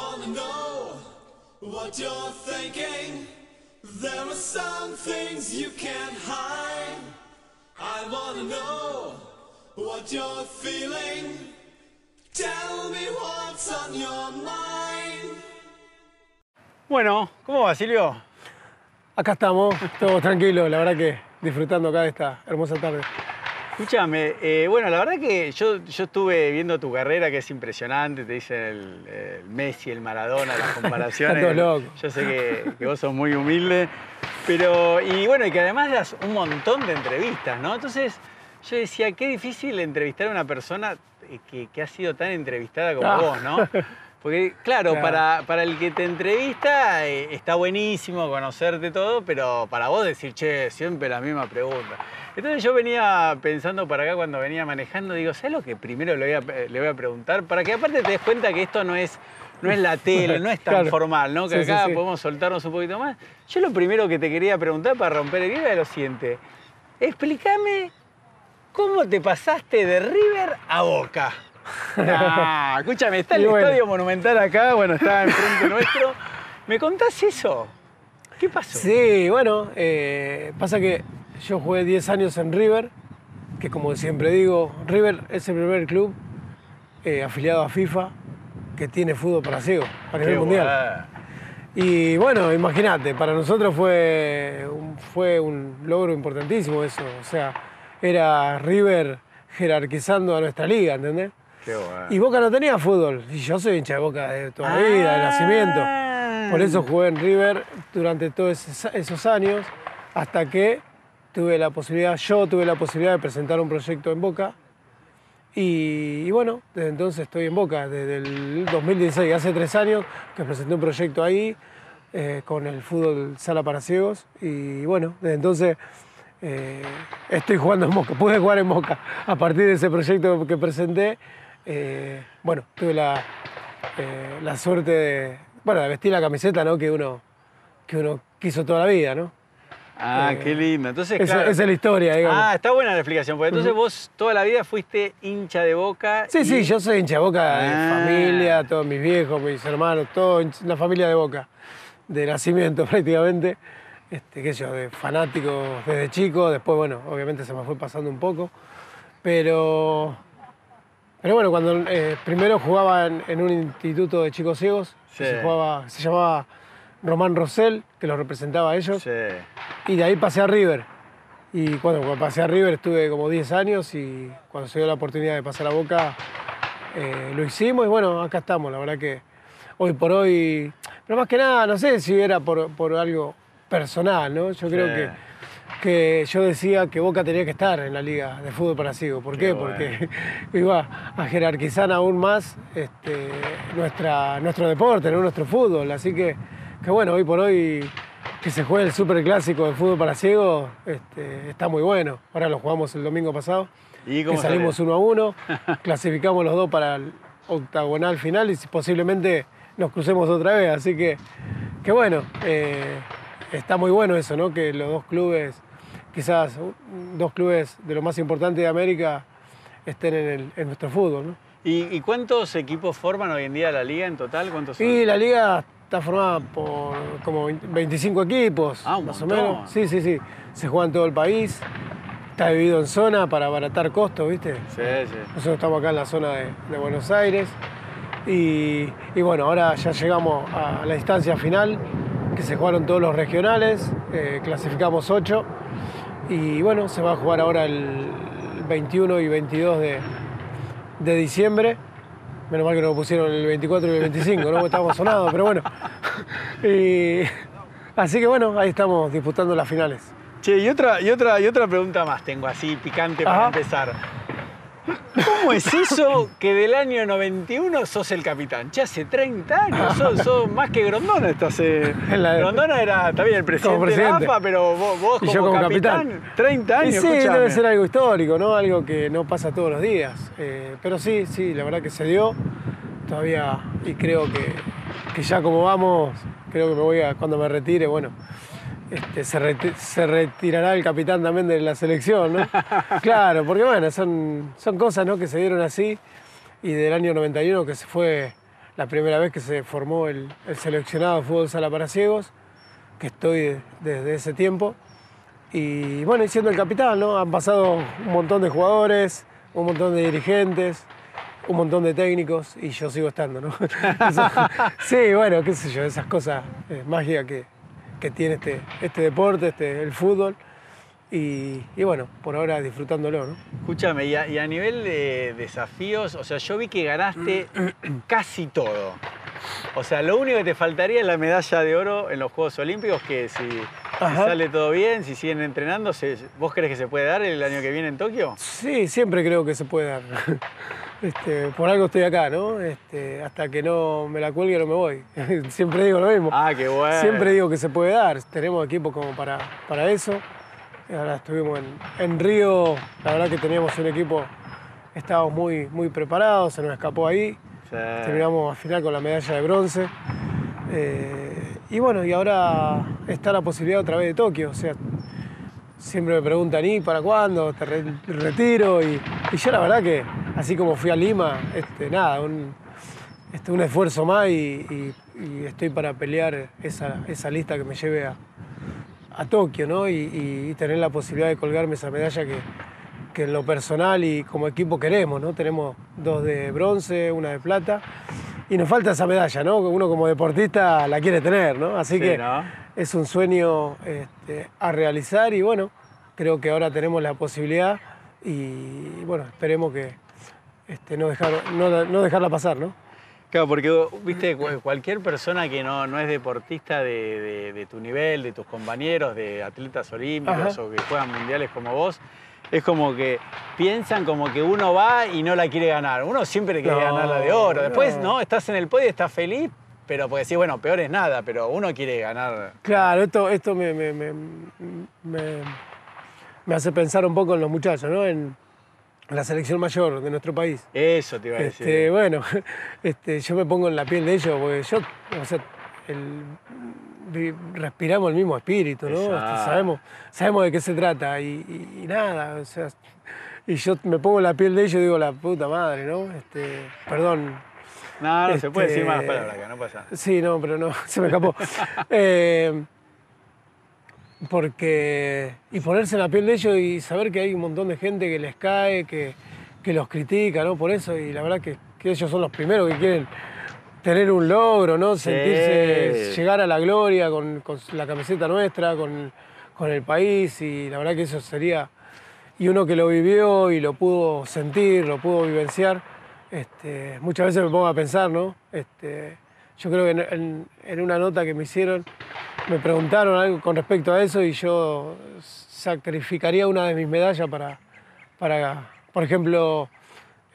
wanna know what you're thinking. There are some things you can't hide. I wanna know what you're feeling. Tell me what's on your mind. Bueno, ¿cómo va, Silvio? Acá estamos, todos tranquilos, la verdad que disfrutando acá de esta hermosa tarde. Escúchame, eh, bueno, la verdad que yo, yo estuve viendo tu carrera, que es impresionante, te dicen el, el Messi, el Maradona, las comparaciones. Locos. Yo sé que, que vos sos muy humilde, pero, y bueno, y que además das un montón de entrevistas, ¿no? Entonces, yo decía, qué difícil entrevistar a una persona eh, que, que ha sido tan entrevistada como Ah. vos, ¿no? Porque, claro, Claro. Para, para el que te entrevista eh, está buenísimo conocerte todo, pero para vos decir, che, siempre la misma pregunta. Entonces yo venía pensando para acá cuando venía manejando, digo, ¿sabes lo que primero le voy a, le voy a preguntar? Para que aparte te des cuenta que esto no es, no es la tele, no es tan Claro. formal, ¿no? Que Sí, sí, acá sí. podemos soltarnos un poquito más. Yo lo primero que te quería preguntar para romper el hielo es lo siguiente. Explícame cómo te pasaste de River a Boca. Nah, escúchame, está el bueno. Estadio Monumental acá, bueno, está enfrente nuestro. ¿Me contás eso? ¿Qué pasó? Sí, bueno, eh, pasa que yo jugué 10 años en River, que como siempre digo, River es el primer club eh, afiliado a FIFA que tiene fútbol para ciegos a nivel Qué mundial. guay. Y bueno, imagínate, para nosotros fue un, fue un logro importantísimo eso. O sea, era River jerarquizando a nuestra liga, ¿entendés? Qué. Y Boca no tenía fútbol. Y yo soy hincha de Boca de toda la vida, de nacimiento. Ah. Por eso jugué en River durante todos esos, esos años, hasta que tuve la posibilidad, yo tuve la posibilidad de presentar un proyecto en Boca. Y, y bueno, desde entonces estoy en Boca, desde el 2016, hace tres años que presenté un proyecto ahí eh, con el fútbol sala para ciegos. Y bueno, desde entonces eh, estoy jugando en Boca, pude jugar en Boca. A partir de ese proyecto que presenté, eh, bueno, tuve la, eh, la suerte de, bueno, de vestir la camiseta ¿no? que, uno, que uno quiso toda la vida, ¿no? Ah, Eh, qué lindo. Entonces, Esa, claro. esa es la historia, digamos. Ah, está buena la explicación, porque entonces vos toda la vida fuiste hincha de boca. sí, y- sí, yo soy hincha de Boca de Ah. familia, todos mis viejos, mis hermanos, todo hincha- una familia de Boca, de nacimiento prácticamente, este, qué sé yo, de fanáticos desde chico, después, bueno, obviamente se me fue pasando un poco, pero, pero bueno, cuando eh, primero jugaba en, en un instituto de chicos ciegos, Sí. se, jugaba, se llamaba Román Rosell, que los representaba a ellos, Sí. y de ahí pasé a River. Y cuando, cuando pasé a River estuve como 10 años y cuando se dio la oportunidad de pasar a Boca eh, lo hicimos y bueno, acá estamos. La verdad que hoy por hoy, pero más que nada, no sé si era por, por algo personal, ¿no? Yo creo Sí. que, que yo decía que Boca tenía que estar en la liga de fútbol para ciegos. ¿Por Qué qué? bueno. Porque iba a jerarquizar aún más este, nuestra, nuestro deporte, ¿no? nuestro fútbol. Así que, que bueno, hoy por hoy que se juegue el super clásico de fútbol para ciegos este, está muy bueno. Ahora lo jugamos el domingo pasado. ¿Y que salimos uno a uno, clasificamos los dos para el octagonal final y si posiblemente nos crucemos otra vez. Así que, que bueno, eh, está muy bueno eso, ¿no? Que los dos clubes, quizás dos clubes de lo más importante de América, estén en, el- en nuestro fútbol, ¿no? ¿Y, y cuántos equipos forman hoy en día la liga en total? ¿Cuántos son? Y la liga está formada por como 25 equipos, Ah, un más o menos. Sí, sí, sí. Se juega en todo el país. Está dividido en zona para abaratar costos, ¿viste? Sí, sí. Nosotros estamos acá en la zona de, de Buenos Aires. Y, y bueno, ahora ya llegamos a la instancia final, que se jugaron todos los regionales, eh, clasificamos 8. Y bueno, se va a jugar ahora el 21 y 22 de, de diciembre. Menos mal que nos pusieron el 24 y el 25, ¿no? Estábamos sonados, pero bueno. Y, así que bueno, ahí estamos disputando las finales. Che, y otra, y otra, y otra pregunta más tengo así, picante para Ajá. empezar. ¿Cómo es eso que del año 91 sos el capitán? Ya hace 30 años, sos, sos más que Grondona. Estás, eh, Grondona era también el presidente, Como presidente. de la AFA, pero vos, vos Y como, yo como capitán, capitán. 30 años, Y sí, escuchame. debe ser algo histórico, ¿no? Algo que no pasa todos los días. Eh, pero sí, sí, la verdad que se dio. Todavía, y creo que, que ya como vamos, creo que me voy a, cuando me retire, bueno, este, se, reti- se retirará el capitán también de la selección, ¿no? claro, porque bueno, son, son cosas ¿no? que se dieron así y del año 91 que se fue la primera vez que se formó el, el seleccionado de fútbol sala para ciegos, que estoy de- desde ese tiempo. Y bueno, y siendo el capitán, ¿no? Han pasado un montón de jugadores, un montón de dirigentes, un montón de técnicos y yo sigo estando, ¿no? Sí, bueno, qué sé yo, esas cosas eh, mágicas que, que tiene este, este deporte, este, el fútbol. Y, y bueno, por ahora disfrutándolo, ¿no? Escúchame, y a, y a nivel de desafíos, o sea, yo vi que ganaste casi todo. O sea, lo único que te faltaría es la medalla de oro en los Juegos Olímpicos, que si, si sale todo bien, si siguen entrenando, ¿vos crees que se puede dar el año que viene en Tokio? Sí, siempre creo que se puede dar. Este, por algo estoy acá, ¿no? Este, hasta que no me la cuelgue no me voy. siempre digo lo mismo. Ah, qué bueno. Siempre digo que se puede dar. Tenemos equipo como para, para eso. Ahora estuvimos en, en Río, la verdad que teníamos un equipo, estábamos muy, muy preparados, se nos escapó ahí. Sí. Terminamos al final con la medalla de bronce. Eh, y bueno, y ahora está la posibilidad otra vez de Tokio. O sea, siempre me preguntan, ¿y para cuándo? ¿Te re- retiro? Y, y yo la verdad que, así como fui a Lima, este, nada, un, este, un esfuerzo más y, y- y estoy para pelear esa, esa lista que me lleve a, a Tokio, ¿no? Y, tener la posibilidad de colgarme esa medalla que, que en lo personal y como equipo queremos, ¿no? Tenemos dos de bronce, una de plata. Y nos falta esa medalla, ¿no? Uno como deportista la quiere tener, ¿no? Así Sí, que ¿no? es un sueño este, a realizar y bueno, creo que ahora tenemos la posibilidad y bueno, esperemos que este, no, dejar, no, no dejarla pasar, ¿no? Claro, porque viste, cu- cualquier persona que no, no es deportista de, de- de tu nivel, de tus compañeros, de atletas olímpicos Ajá. o que juegan mundiales como vos, es como que piensan como que uno va y no la quiere ganar. Uno siempre quiere No, ganar la de oro. Después, no. Estás en el podio, estás feliz, pero pues decís, bueno, peor es nada, pero uno quiere ganar. Claro, esto, esto me, me- me- me- me hace pensar un poco en los muchachos, ¿no? En la selección mayor de nuestro país. Eso te iba a decir. Este, bueno, este, yo me pongo en la piel de ellos, porque yo, o sea, el- respiramos el mismo espíritu, ¿no? Este, sabemos, sabemos de qué se trata y, y- y nada, o sea, y yo me pongo en la piel de ellos y digo, la puta madre, ¿no? Este, perdón. no, no se puede decir este, malas palabras acá, no pasa. Sí, no, pero no, se me escapó. Eh, porque. Y ponerse en la piel de ellos y saber que hay un montón de gente que les cae, que, que los critica, ¿no? Por eso, y la verdad que, que ellos son los primeros que quieren tener un logro, ¿no? Sentirse, Sí. llegar a la gloria con, con la camiseta nuestra, con, con el país, y la verdad que eso sería. Y uno que lo vivió y lo pudo sentir, lo pudo vivenciar, este, muchas veces me pongo a pensar, ¿no? Este, yo creo que en, en- en una nota que me hicieron, me preguntaron algo con respecto a eso y yo sacrificaría una de mis medallas para, para por ejemplo,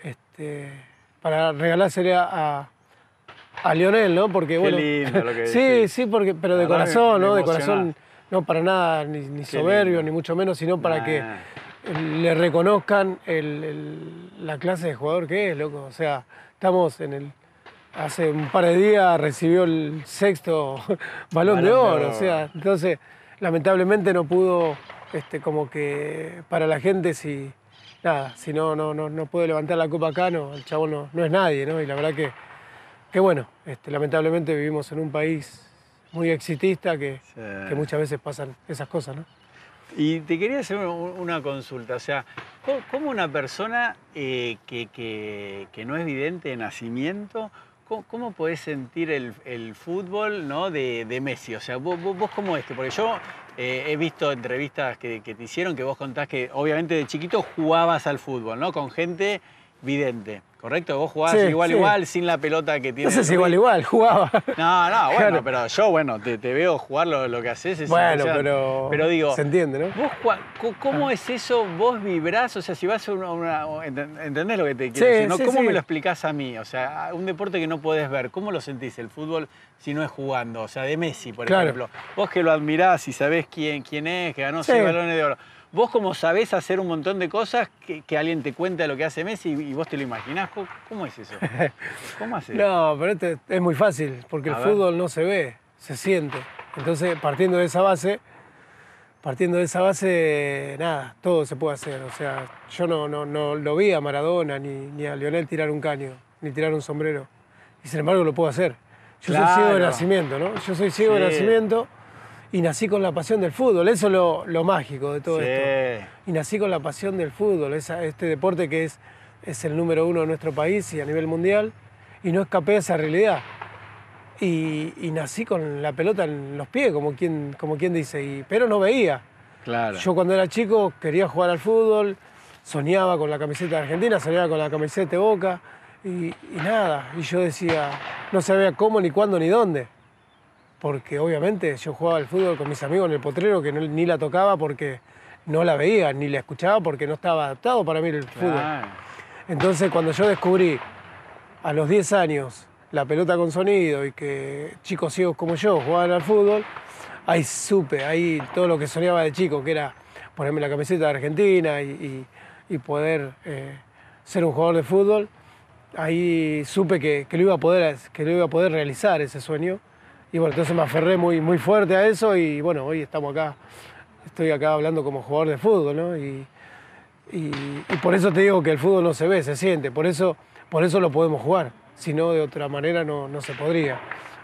este, para regalársela a, a Lionel, ¿no? Porque, bueno, lindo lo que sí, sí, porque, pero de me- corazón, me ¿no? De corazón, no para nada, ni, ni soberbio, lindo. ni mucho menos, sino para que le reconozcan el- el- la clase de jugador que es, loco. O sea, estamos en el. Hace un par de días recibió el sexto balón, de Balón de oro. oro. O sea, entonces, lamentablemente no pudo, este, como que para la gente, si. Nada, si no, no, no, no puede levantar la copa acá, no, el chabón no, no es nadie, ¿no? Y la verdad que, que bueno, este, lamentablemente vivimos en un país muy exitista que, Sí. que muchas veces pasan esas cosas, ¿no? Y te quería hacer un- una consulta, o sea, ¿cómo- ¿cómo una persona eh, que, que- que no es vidente de nacimiento, cómo, cómo podés sentir el, el fútbol ¿no? de, Messi? O sea, vos, vos, cómo es que, porque yo eh, he visto entrevistas que, que te hicieron que vos contás que obviamente de chiquito jugabas al fútbol, ¿no? Con gente vidente, ¿correcto? Vos jugabas Sí, igual, sí. igual, sin la pelota que tiene. No sé si igual, igual, jugaba. No, no, bueno, Claro. pero yo, bueno, te, te veo jugar lo, lo que haces. es Bueno, pero, Pero digo, se entiende, ¿no? ¿Vos cua- co- Ah. ¿Cómo es eso? ¿Vos vibrás? O sea, si vas a una... una- enten- ¿Entendés lo que te quiero Sí, decir? no? ¿Cómo me lo explicás a mí? O sea, un deporte que no podés ver, ¿cómo lo sentís el fútbol si no es jugando? O sea, de Messi, por Claro. ejemplo. Vos que lo admirás y sabés quién, quién es, que ganó Sí. seis balones de oro. Vos como sabés hacer un montón de cosas, que, que alguien te cuenta lo que hace Messi y, y vos te lo imaginás, ¿cómo, cómo es eso? ¿Cómo haces? No, pero este es muy fácil, porque A el ver. fútbol no se ve, se siente. Entonces, partiendo de esa base, partiendo de esa base, nada, todo se puede hacer. O sea, yo no, no, no lo vi a Maradona ni, ni a Lionel tirar un caño, ni tirar un sombrero. y sin embargo lo puedo hacer. Yo soy ciego de nacimiento, ¿no? Yo soy ciego de nacimiento y nací con la pasión del fútbol. Eso es lo, lo mágico de todo Sí. esto. Y nací con la pasión del fútbol, esa- este deporte que es, es el número uno de nuestro país y a nivel mundial, y no escapé a esa realidad. Y, y nací con la pelota en los pies, como quien, como quien dice, y, pero no veía. Claro. Yo cuando era chico quería jugar al fútbol, soñaba con la camiseta de Argentina, soñaba con la camiseta de Boca y, y nada. Y yo decía, no sabía cómo, ni cuándo, ni dónde. Porque obviamente yo jugaba al fútbol con mis amigos en el potrero que no- ni la tocaba porque no la veía, ni la escuchaba porque no estaba adaptado para mí el fútbol. Claro. Entonces cuando yo descubrí a los 10 años la pelota con sonido y que chicos ciegos como yo jugaban al fútbol, ahí supe, ahí todo lo que soñaba de chico, que era ponerme la camiseta de Argentina y, y- y poder eh, ser un jugador de fútbol, ahí supe que, que lo iba a poder, que lo iba a poder realizar ese sueño. Y bueno, entonces me aferré muy, muy fuerte a eso y bueno, hoy estamos acá, estoy acá hablando como jugador de fútbol, ¿no? Y, y, y por eso te digo que el fútbol no se ve, se siente. Por eso, por eso lo podemos jugar. Si no, de otra manera no, no se podría.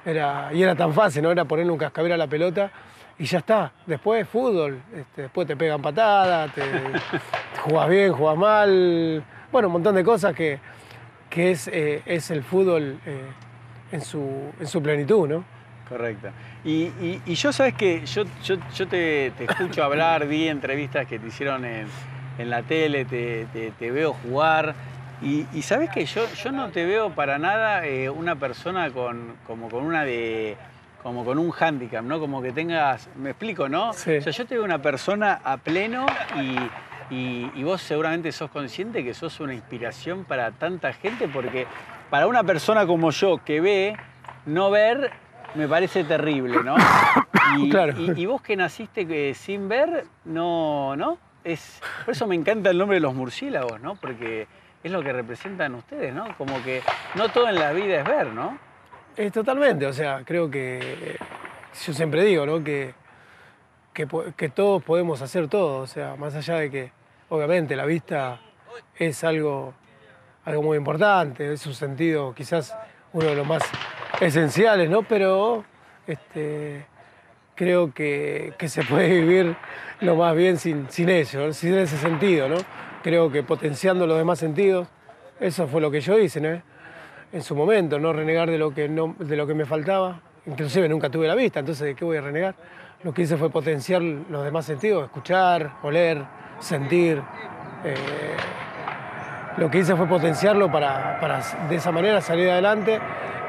Era, y era tan fácil, ¿no? Era ponerle un cascabel a la pelota y ya está. Después fútbol. este, después te pegan patadas, te, jugás bien, jugás mal. Bueno, un montón de cosas que, que es, eh, es el fútbol eh, en, su, en su plenitud, ¿no? Correcto. Y, y- y yo, sabes que yo, yo, yo te, te escucho hablar, vi entrevistas que te hicieron en, en la tele, te, te- te veo jugar. Y, y sabes que yo, yo no te veo para nada eh, una persona con, como con una de. como con un hándicap, ¿no? Como que tengas. Me explico, ¿no? Sí. O sea, yo te veo una persona a pleno y, y- y vos seguramente sos consciente que sos una inspiración para tanta gente, porque para una persona como yo que ve, no ver me parece terrible, ¿no? Y, Claro. y- y vos que naciste eh, sin ver, no, ¿no? Es, por eso me encanta el nombre de los murciélagos, ¿no? Porque es lo que representan ustedes, ¿no? Como que no todo en la vida es ver, ¿no? Eh, totalmente, o sea, creo que eh, yo siempre digo, ¿no? Que, que, que todos podemos hacer todo, o sea, más allá de que obviamente la vista es algo, algo muy importante, es un sentido quizás uno de los más esenciales, ¿no? Pero este, creo que, que se puede vivir lo más bien sin, sin ello, sin ese sentido, ¿no? Creo que potenciando los demás sentidos, eso fue lo que yo hice, ¿no? en su momento, no renegar de lo que, no, de lo que me faltaba. Inclusive nunca tuve la vista, entonces ¿de qué voy a renegar? Lo que hice fue potenciar los demás sentidos, escuchar, oler, sentir. eh, lo que hice fue potenciarlo para, para de esa manera salir adelante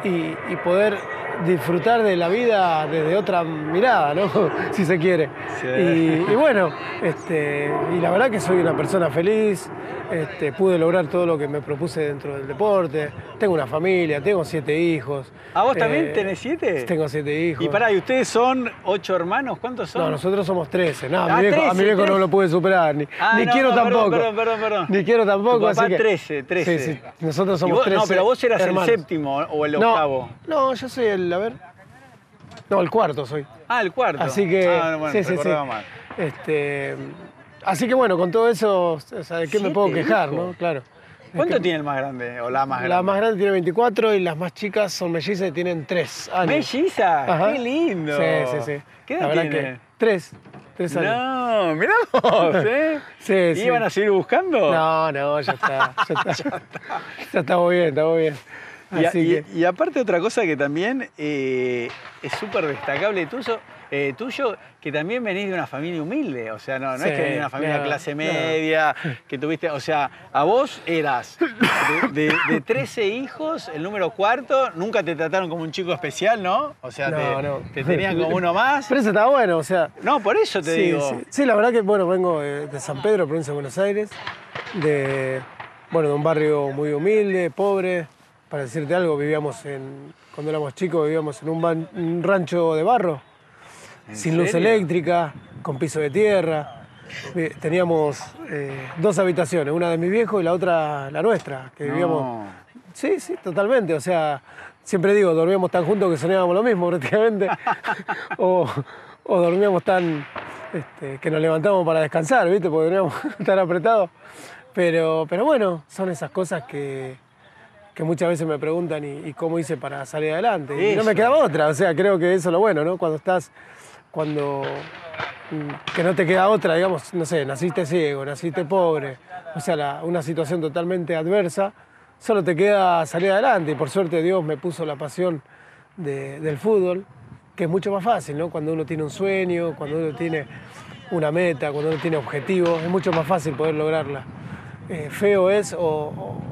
y, y poder disfrutar de la vida desde otra mirada, ¿no? si se quiere. Sí. Y, y bueno, este, y la verdad que soy una persona feliz, este, pude lograr todo lo que me propuse dentro del deporte, tengo una familia, tengo siete hijos. ¿A vos también eh, tenés siete? Tengo siete hijos. Y pará, ¿y ustedes son ocho hermanos? ¿Cuántos son? No, nosotros somos 13. No, Ah, mi viejo, a 13, mi viejo no 13. lo pude superar, ni, Ah, ni no, quiero no, tampoco. Perdón, perdón, perdón. Ni quiero tampoco. Tu papá así que- 13, 13. Sí, sí, nosotros somos vos- 13. No, pero vos eras hermanos. el séptimo o el No, octavo. No, yo soy el, a ver. No, el cuarto soy. Ah, el cuarto. Así que. Ah, bueno, sí, sí, sí. recordaba mal. Este, así que bueno, con todo eso, o sea, ¿de qué me puedo quejar, no? Claro. ¿Cuánto Es que tiene el más grande o la más grande? La más grande tiene 24 y las más chicas son mellizas y tienen 3 años. ¿Melliza? Ajá. ¡Qué lindo! Sí, sí, sí. ¿Qué La edad verdad tiene? que 3. 3 años. No, mirá vos, ¿eh? Sí, ¿Y sí. iban a seguir buscando? No, no, ya está. Ya está. ya estamos bien, estamos bien. Y, a- Así y- que. y aparte otra cosa que también eh, es súper destacable tuyo, eh, tuyo, que también venís de una familia humilde, o sea, no, no es que venís de una familia no, clase no. media, que tuviste, o sea, a vos eras de, de- de 13 hijos, el número cuarto, nunca te trataron como un chico especial, ¿no? O sea, No, te, tenían como uno más. Pero eso está bueno, o sea. No, por eso te sí, digo. sí. Sí, la verdad que, bueno, vengo de, de San Pedro, provincia de Buenos Aires, de, bueno, de un barrio muy humilde, pobre. Para decirte algo, vivíamos en, cuando éramos chicos, vivíamos en un, ban- un rancho de barro, ¿En sin luz eléctrica, con piso de tierra. Vi- Teníamos eh, dos habitaciones, una de mi viejo y la otra la nuestra, que vivíamos. Sí, sí, totalmente. O sea, siempre digo, dormíamos tan juntos que soñábamos lo mismo prácticamente. o, o dormíamos tan este, que nos levantamos para descansar, ¿viste? Porque dormíamos tan apretados. Pero, pero bueno, son esas cosas que, que muchas veces me preguntan y, y cómo hice para salir adelante. Y no me quedaba otra, o sea, creo que eso es lo bueno, ¿no? Cuando estás, cuando mm, que no te queda otra, digamos, no sé, naciste ciego, naciste pobre, o sea, la- una situación totalmente adversa, solo te queda salir adelante y por suerte Dios me puso la pasión de- del fútbol, que es mucho más fácil, ¿no? Cuando uno tiene un sueño, cuando uno tiene una meta, cuando uno tiene objetivos, es mucho más fácil poder lograrla. Eh, feo es o, o-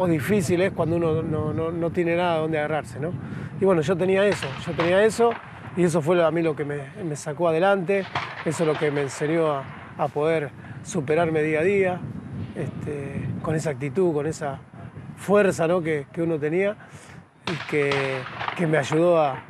o difícil es cuando uno no, no- no tiene nada donde agarrarse, ¿no? Y bueno, yo tenía eso, yo tenía eso y eso fue a mí lo que me, me sacó adelante, eso es lo que me enseñó a, a poder superarme día a día, este, con esa actitud, con esa fuerza ¿no? que, que uno tenía y que, que me ayudó a,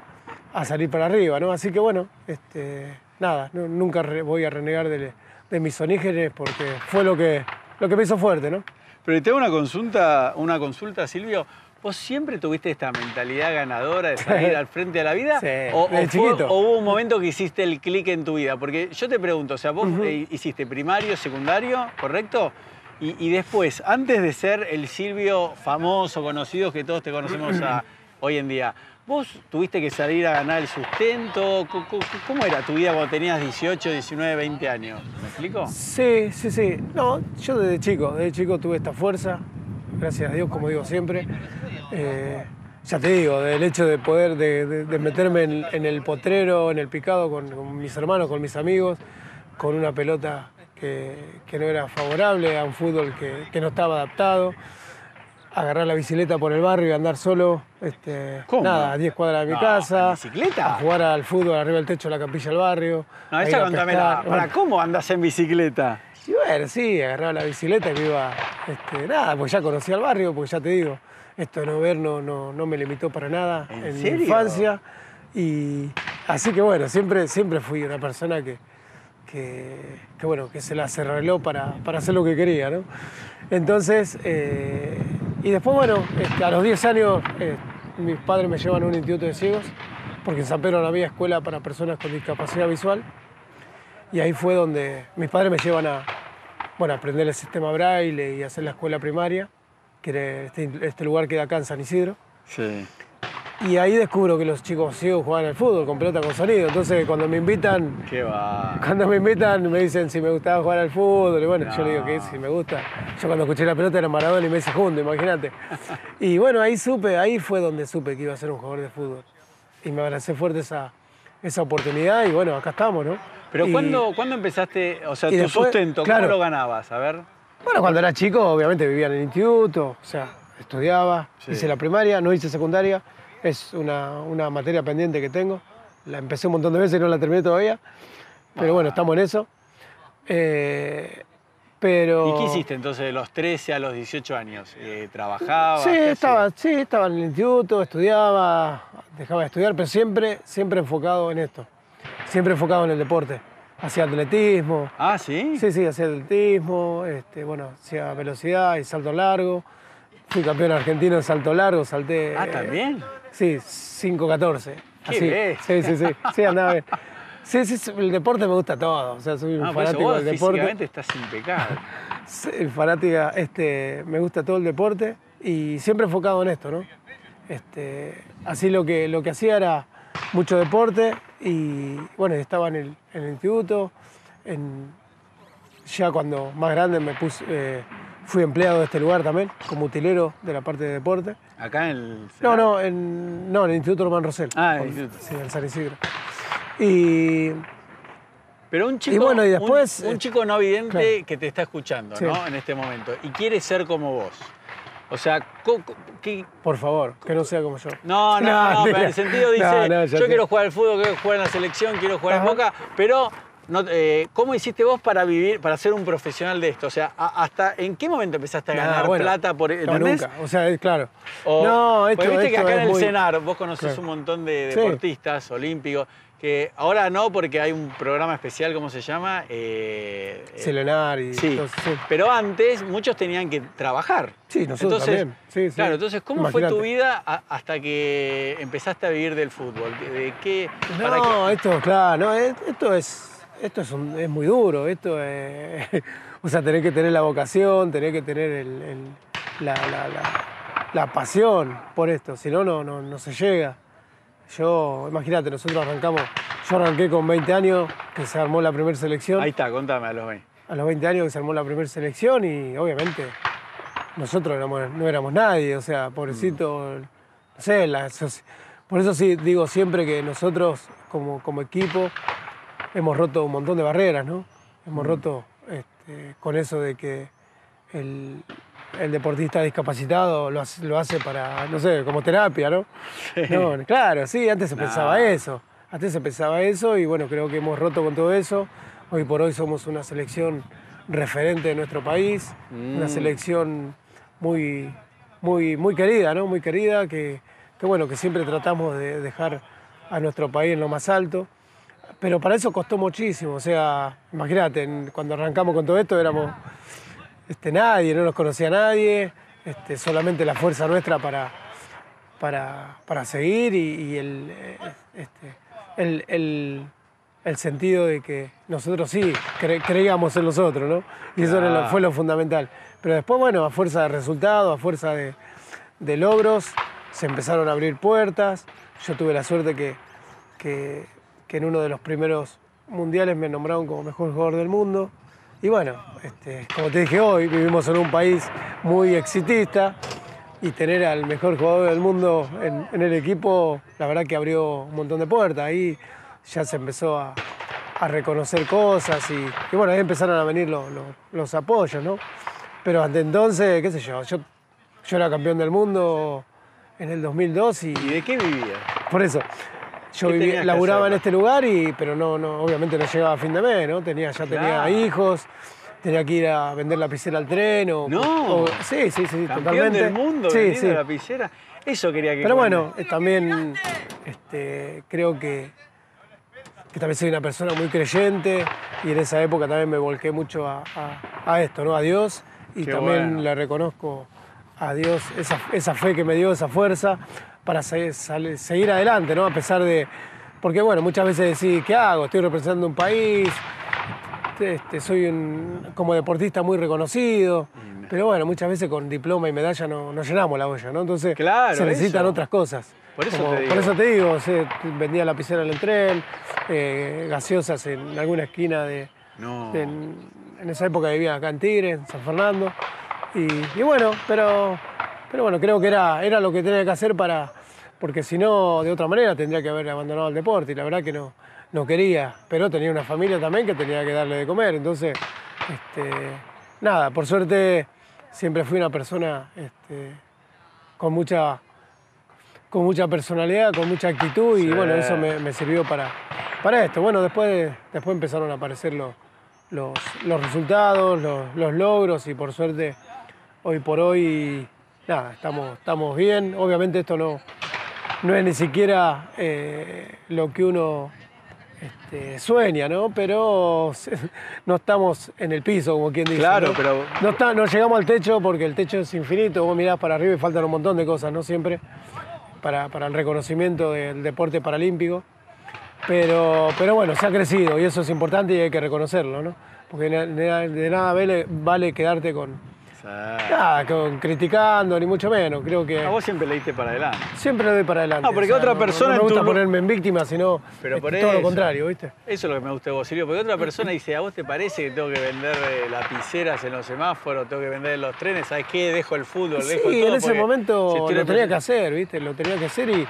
a salir para arriba, ¿no? Así que bueno, este, nada, nunca voy a renegar de, de mis orígenes porque fue lo que, lo que me hizo fuerte, ¿no? Pero te hago una consulta, una consulta, Silvio. ¿Vos siempre tuviste esta mentalidad ganadora de salir al frente de la vida? Sí, o, o fue- o hubo un momento que hiciste el clic en tu vida? Porque yo te pregunto, o sea, vos eh, hiciste primario, secundario, ¿correcto? Y, y después, antes de ser el Silvio famoso, conocido, que todos te conocemos a- hoy en día, ¿vos tuviste que salir a ganar el sustento? ¿Cómo era tu vida cuando tenías 18, 19, 20 años? ¿Me explico? Sí, sí, sí. No, yo desde chico, desde chico tuve esta fuerza, gracias a Dios, como digo siempre. Eh, ya te digo, del hecho de poder, de, meterme en, el potrero, en el picado con, mis hermanos, con mis amigos, con una pelota que, no era favorable, a un fútbol que no estaba adaptado. Agarrar la bicicleta por el barrio y andar solo, este, ¿Cómo? nada, a 10 cuadras de mi No, casa. ¿en bicicleta? A jugar al fútbol arriba del techo de la capilla del barrio. No, esa contámela. ¿Para Bueno, cómo andas en bicicleta? y bueno, sí, agarraba la bicicleta y me iba, este, nada, porque ya conocía el barrio, porque ya te digo, esto de no ver no, no, no me limitó para nada ¿En en, mi infancia. Y así que bueno, siempre, siempre fui una persona que, que, que, bueno, que se las arregló para, para hacer lo que quería, ¿no? Entonces, eh, y después, bueno, este, a los 10 años eh, mis padres me llevan a un instituto de ciegos, porque en San Pedro no había escuela para personas con discapacidad visual. Y ahí fue donde mis padres me llevan a, bueno, aprender el sistema braille y hacer la escuela primaria, que este, este lugar queda acá en San Isidro. Sí. Y ahí descubro que los chicos ciegos juegan al fútbol con pelota con sonido. Entonces cuando me invitan, ¿Qué va? cuando me invitan me dicen si me gustaba jugar al fútbol. Y bueno, yo le digo que si me gusta. Yo cuando escuché la pelota era Maradona y Messi juntos, imagínate. Y bueno, ahí supe, ahí fue donde supe que iba a ser un jugador de fútbol. Y me abracé fuerte esa, esa oportunidad y bueno, acá estamos, ¿no? Pero Y- ¿cuándo, ¿cuándo empezaste, o sea, tu después, sustento, claro. cómo lo ganabas? A ver. Bueno, cuando era chico, obviamente vivía en el instituto, o sea, estudiaba, Sí. hice la primaria, no hice secundaria, es una, una materia pendiente que tengo. La empecé un montón de veces y no la terminé todavía, pero bueno, estamos en eso. Eh, pero... ¿Y qué hiciste entonces de los 13 a los 18 años? Eh, ¿Trabajabas? Sí ¿Qué estaba, sí, estaba en el instituto, estudiaba, dejaba de estudiar, pero siempre, siempre enfocado en esto, siempre enfocado en el deporte. Hacía atletismo, Ah, ¿sí? Sí, sí, hacía atletismo, este, bueno, hacía velocidad y salto largo. Fui campeón argentino en salto largo, salté. Ah, eh, ¿también? Sí, 5-14. Qué Así. Sí, sí, sí. Sí, andaba bien. Sí, sí, el deporte me gusta todo. O sea, soy un Ah, fanático vos del deporte. físicamente estás impecable. Sí, fanática, este, me gusta todo el deporte y siempre enfocado en esto, ¿no? Este, así lo que, lo que hacía era mucho deporte y bueno, estaba en el, en el instituto. en- ya cuando más grande me puse, eh, fui empleado de este lugar también, como utilero de la parte de deporte. Acá en el... No, no, en, no, en el Instituto Román Rosell. Ah, en el instituto. Sí, en San Isidro. Y Pero un chico, Y bueno, y después, un, eh, chico no vidente claro. que te está escuchando, Sí. ¿no? En este momento y quiere ser como vos. O sea, ¿qué- por favor, que no sea como yo. No, no, no, No, pero en el sentido dice, No, yo quiero jugar al fútbol, quiero jugar en la selección, quiero jugar en Ajá. Boca, pero no, eh, ¿cómo hiciste vos para vivir, para ser un profesional de esto? O sea, a- ¿hasta en qué momento empezaste a ganar bueno, plata por no, nunca. O sea, es claro. O- no, esto, viste que acá en el muy- CENAR vos conocés Claro. un montón de Sí. deportistas olímpicos, que ahora no porque hay un programa especial, ¿cómo se llama? Eh, eh, Selenar y Sí, sí. pero antes muchos tenían que trabajar. Sí, nosotros entonces, también. Sí. Claro, entonces, ¿cómo fue tu vida a- hasta que empezaste a vivir del fútbol? ¿De- ¿De qué? para No, qué- esto, claro, no, esto es, esto es, un- es muy duro, esto es, o sea, tenés que tener la vocación, tenés que tener el- el- la, la- la- la pasión por esto, si no, no, no, no se llega. Yo, imagínate, nosotros arrancamos, yo arranqué con 20 años, que se armó la primera selección, Ahí está, contame a los 20. a los 20 años que se armó la primera selección y obviamente nosotros éramos- no éramos nadie, o sea, pobrecito, no sé, la por eso sí digo siempre que nosotros como, como equipo hemos roto un montón de barreras, ¿no? Hemos roto este, con eso de que el, el deportista discapacitado lo hace, lo hace para, no sé, como terapia, ¿no? No, claro, sí, antes se No. pensaba eso. Antes se pensaba eso y bueno, creo que hemos roto con todo eso. Hoy por hoy somos una selección referente de nuestro país, una Mm. selección muy, muy, muy querida, ¿no? Muy querida, que, que bueno, que siempre tratamos de dejar a nuestro país en lo más alto. Pero para eso costó muchísimo, o sea, imagínate, cuando arrancamos con todo esto éramos este, nadie, no nos conocía nadie, este, solamente la fuerza nuestra para, para, para seguir y, y el, eh, este, el, el- el sentido de que nosotros sí cre- creíamos en nosotros, ¿no? Y eso lo- fue lo fundamental. Pero después, bueno, a fuerza de resultados, a fuerza de, de logros, se empezaron a abrir puertas. Yo tuve la suerte que, que, que en uno de los primeros mundiales me nombraron como mejor jugador del mundo. Y bueno, este, como te dije hoy, vivimos en un país muy exitista y tener al mejor jugador del mundo en, en el equipo, la verdad que abrió un montón de puertas. Ahí ya se empezó a, a reconocer cosas y, y bueno, ahí empezaron a venir los, los- los apoyos, ¿no? Pero hasta entonces, qué sé yo, yo, yo era campeón del mundo en el 2002 y, ¿Y de qué vivías? por eso. Yo ¿Qué vivía- laburaba hacer? en este lugar y pero no, no, obviamente no llegaba a fin de mes, ¿no? Tenía, ya tenía hijos, tenía que ir a vender lapicera al tren o. No. o- sí, sí, sí, totalmente. del mundo, sí, sí. la lapicera. Eso quería que Pero bueno, eh, también este, creo que, que también soy una persona muy creyente y en esa época también me volqué mucho a, a- a esto, ¿no? A Dios y Qué también bueno. le reconozco a Dios esa, esa fe que me dio, esa fuerza para seguir adelante, ¿no? A pesar de... Porque bueno, muchas veces decís, ¿qué hago? Estoy representando un país, este, soy un, como deportista muy reconocido, pero bueno, muchas veces con diploma y medalla no, no llenamos la olla, ¿no? Entonces Claro, se necesitan eso. otras cosas. Por eso Como- te digo. por eso te digo, vendía lapicera en el tren, eh, gaseosas en alguna esquina de, No. de- en, en esa época vivía acá en Tigre, en San Fernando. Y, y bueno, pero, pero bueno, creo que era, era lo que tenía que hacer para. Porque si no, de otra manera tendría que haber abandonado el deporte. Y la verdad que no, no quería. Pero tenía una familia también que tenía que darle de comer. Entonces, este, nada, por suerte siempre fui una persona este, con mucha con mucha personalidad, con mucha actitud y Sí. bueno, eso me, me sirvió para, para esto. Bueno, después, después empezaron a aparecer los, los, los resultados, los, los logros y por suerte hoy por hoy, nada, estamos, estamos bien. Obviamente esto no, no es ni siquiera eh, lo que uno este, sueña, ¿no? Pero no estamos en el piso, como quien dice. Claro, ¿no? pero- No, está, no llegamos al techo porque el techo es infinito, vos mirás para arriba y faltan un montón de cosas, ¿no? Siempre para, para el reconocimiento del deporte paralímpico. Pero, pero bueno, se ha crecido y eso es importante y hay que reconocerlo, ¿no? Porque de, nada vale, vale quedarte con, Sí. nada, con criticando, ni mucho menos. Creo que A vos siempre le diste para adelante. siempre le doy para adelante. No, porque otra persona No, me gusta tu ponerme en víctima, sino Pero por todo lo contrario, ¿viste? Eso es lo que me gusta de vos, Silvio, porque otra persona dice, ¿a vos te parece que tengo que vender eh, lapiceras en los semáforos, tengo que vender en los trenes? ¿Sabes qué? Dejo el fútbol, Sí, dejo todo. en ese momento si lo tenía que hacer, ¿viste? Lo tenía que hacer y.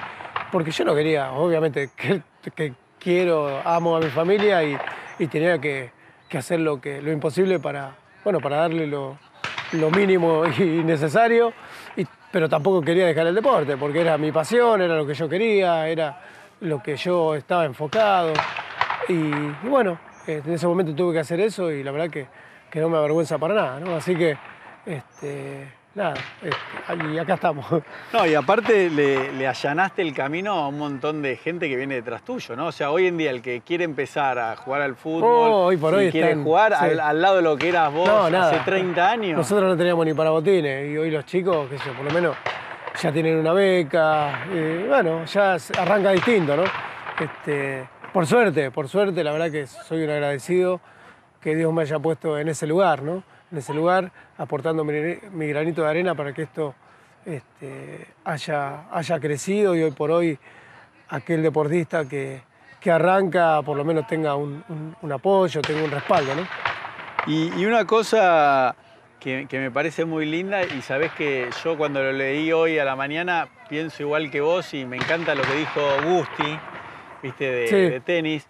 Porque yo no quería, obviamente, que, que quiero, amo a mi familia y, y tenía que, que hacer lo, que, lo imposible para, bueno, para darle lo, lo mínimo y necesario. Pero tampoco quería dejar el deporte, porque era mi pasión, era lo que yo quería, era lo que yo estaba enfocado. Y, bueno, en ese momento tuve que hacer eso y la verdad que, que no me avergüenza para nada, ¿no? Así que, este, nada, este, y acá estamos. No, y aparte le, le allanaste el camino a un montón de gente que viene detrás tuyo, ¿no? O sea, hoy en día el que quiere empezar a jugar al fútbol Oh, hoy por hoy quiere están- jugar sí. al, al lado de lo que eras vos No, nada. hace 30 años. Nosotros no teníamos ni para botines y hoy los chicos, qué sé yo, por lo menos ya tienen una beca. y bueno, ya arranca distinto, ¿no? Este, por suerte, por suerte, la verdad que soy un agradecido que Dios me haya puesto en ese lugar, ¿no? En ese lugar, aportando mi, granito de arena para que esto este, haya, haya crecido y hoy por hoy aquel deportista que, que arranca por lo menos tenga un, un- un apoyo, tenga un respaldo, ¿no? Y, y una cosa que, que me parece muy linda, y sabés que yo cuando lo leí hoy a la mañana pienso igual que vos y me encanta lo que dijo Gusti, viste, de, Sí. de tenis,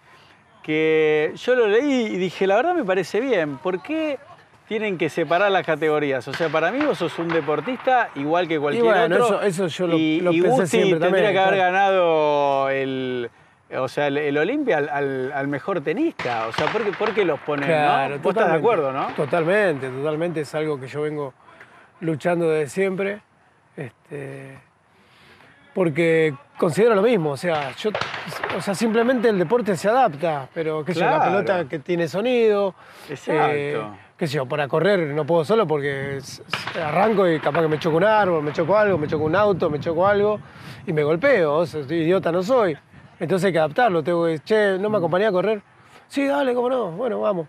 que yo lo leí y dije, la verdad me parece bien, ¿por qué tienen que separar las categorías? O sea, para mí vos sos un deportista igual que cualquier bueno, otro. eso- eso yo lo- y, lo y pensé siempre tendría también, que haber claro. ganado el... O sea, el, el Olimpia al, al- al mejor tenista. O sea, ¿por qué, por qué los ponen? Claro, ¿no? Vos estás de acuerdo, ¿no? Totalmente, totalmente. Es algo que yo vengo luchando desde siempre. Este, porque considero lo mismo. O sea, yo, o sea, simplemente el deporte se adapta, pero qué sé yo, la Claro. pelota que tiene sonido. Exacto. eh, qué sé yo, para correr no puedo solo porque arranco y capaz que me choco un árbol, me choco algo, me choco un auto, me choco algo y me golpeo. O sea, idiota no soy. Entonces hay que adaptarlo. Tengo que, che, ¿no me acompañé a correr? Sí, dale, cómo no. Bueno, vamos.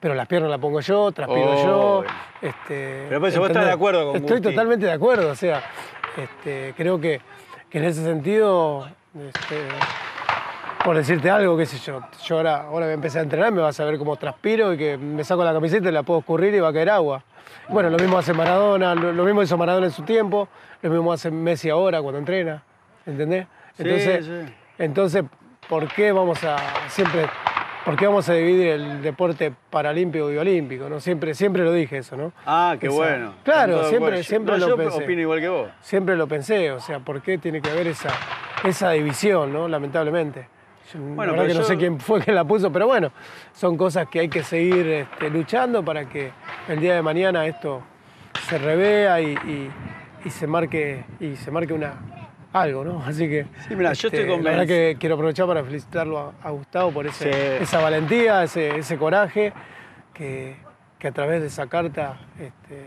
Pero las piernas las pongo yo, transpiro yo. Este, Pero por eso vos estás de acuerdo con Estoy totalmente de acuerdo. O sea, este, creo que, que en ese sentido, este, por decirte algo, qué sé yo, yo ahora, ahora que empecé a entrenar me vas a ver cómo transpiro y que me saco la camiseta y la puedo escurrir y va a caer agua. Bueno, lo mismo hace Maradona, lo, mismo hizo Maradona en su tiempo, lo mismo hace Messi ahora cuando entrena, ¿entendés? Sí, Entonces, sí. entonces ¿por qué vamos a siempre, por qué vamos a dividir el deporte paralímpico y olímpico? ¿no? Siempre, siempre lo dije eso, ¿no? Ah, qué bueno. Claro, siempre- siempre No, lo yo pensé. opino igual que vos. Siempre lo pensé, o sea, ¿por qué tiene que haber esa, esa división, ¿no? Lamentablemente. Yo, Bueno, la verdad que no sé quién fue que la puso, pero bueno, son cosas que hay que seguir este, luchando para que el día de mañana esto se revea y, y- y se marque y se marque una algo, ¿no? Así que Sí, mirá, yo estoy La verdad que quiero aprovechar para felicitarlo a, a Gustavo por ese- Sí. esa valentía, ese, ese coraje que, que a través de esa carta este,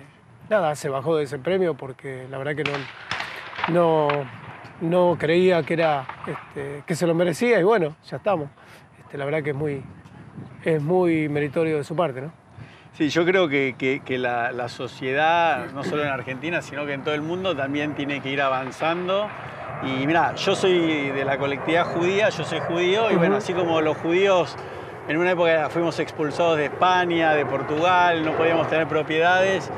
nada, se bajó de ese premio porque la verdad que no, no, no creía que, era, este, que se lo merecía y bueno, ya estamos. Este, la verdad que es muy, es muy meritorio de su parte, ¿no? Sí, yo creo que, que- que la, la sociedad, no solo en Argentina, sino que en todo el mundo, también tiene que ir avanzando. Y mira, yo soy de la colectividad judía, yo soy judío, y bueno, así como los judíos en una época fuimos expulsados de España, de Portugal, no podíamos tener propiedades,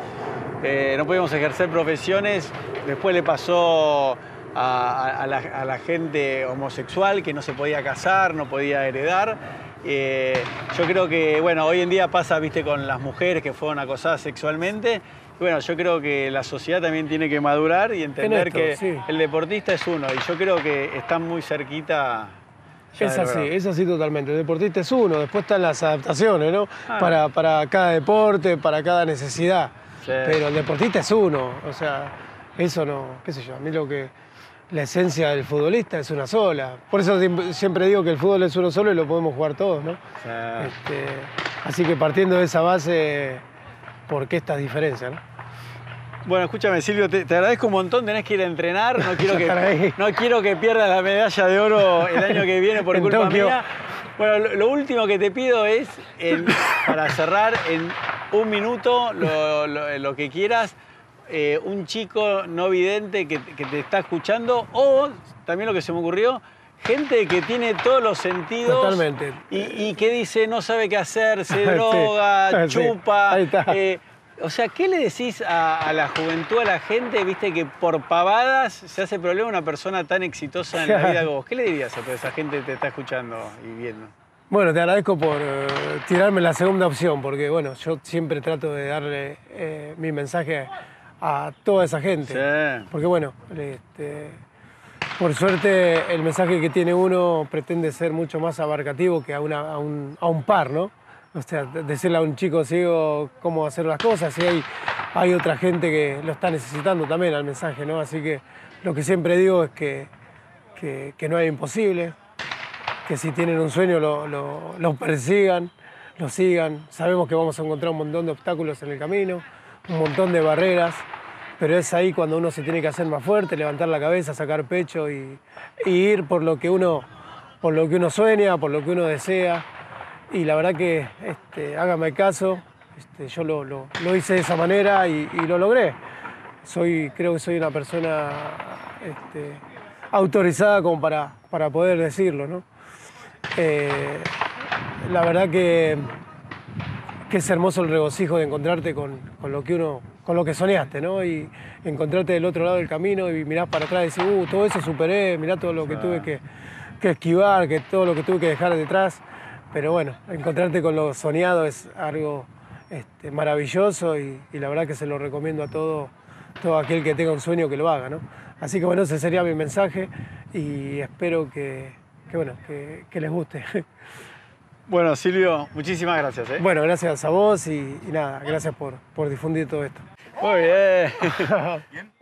eh, no podíamos ejercer profesiones, después le pasó a, la, a la gente homosexual que no se podía casar, no podía heredar. Eh, yo creo que, bueno, hoy en día pasa, viste, con las mujeres que fueron acosadas sexualmente. Bueno, yo creo que la sociedad también tiene que madurar y entender esto, que sí. el deportista es uno. Y yo creo que están muy cerquita. Es así, es así totalmente. El deportista es uno, después están las adaptaciones, ¿no? Ah. Para, para cada deporte, para cada necesidad. Sí. Pero el deportista es uno, o sea, eso no, qué sé yo, a mí lo que, la esencia del futbolista es una sola. Por eso siempre- digo que el fútbol es uno solo y lo podemos jugar todos, ¿no? Este, así que partiendo de esa base, ¿por qué estas diferencias, no? Bueno, escúchame, Silvio, te, te agradezco un montón. Tenés que ir a entrenar. No quiero, que, no quiero que pierdas la medalla de oro el año que viene por culpa Tokio. mía. Bueno, lo, lo último que te pido es, en- para cerrar, en un minuto, lo, lo- lo que quieras, eh, un chico no vidente que, que te está escuchando o, también lo que se me ocurrió, gente que tiene todos los sentidos Totalmente. y, y que dice no sabe qué hacer, se droga, Sí. chupa. Ahí está. eh, o sea, ¿qué le decís a, a la juventud, a la gente, viste, que por pavadas se hace problema una persona tan exitosa en la vida como vos? ¿Qué le dirías a toda esa gente que te está escuchando y viendo? Bueno, te agradezco por eh, tirarme la segunda opción, porque bueno, yo siempre trato de darle eh, mi mensaje a toda esa gente. Sí. Porque bueno, este, por suerte el mensaje que tiene uno pretende ser mucho más abarcativo que a, una- a un, a un par, ¿no? O sea, de- decirle a un chico ciego cómo hacer las cosas y hay, hay otra gente que lo está necesitando también al mensaje, ¿no? Así que lo que siempre digo es que, que, que no hay imposible, que si tienen un sueño lo, lo- lo persigan, lo sigan. Sabemos que vamos a encontrar un montón de obstáculos en el camino, un montón de barreras, pero es ahí cuando uno se tiene que hacer más fuerte, levantar la cabeza, sacar pecho y, ir por lo que uno, por lo que uno sueña, por lo que uno desea. Y la verdad que, este, hágame caso, este, yo lo, hice de esa manera y, y lo logré. soy, creo que soy una persona este, autorizada como para, para poder decirlo, ¿no? Eh, la verdad que, que es hermoso el regocijo de encontrarte con, con lo que uno, con lo que soñaste, ¿no? Y encontrarte del otro lado del camino y mirás para atrás y decís, uh, todo eso superé, mirá todo lo que tuve que, que esquivar, que todo lo que tuve que dejar detrás. Pero bueno, encontrarte con lo soñado es algo este, maravilloso y, y la verdad que se lo recomiendo a todo, todo aquel que tenga un sueño que lo haga, ¿no? Así que bueno, ese sería mi mensaje y espero que, que, bueno, que, que les guste. Bueno, Silvio, muchísimas gracias. ¿eh? Bueno, gracias a vos y, y nada, gracias por, por difundir todo esto. Muy bien.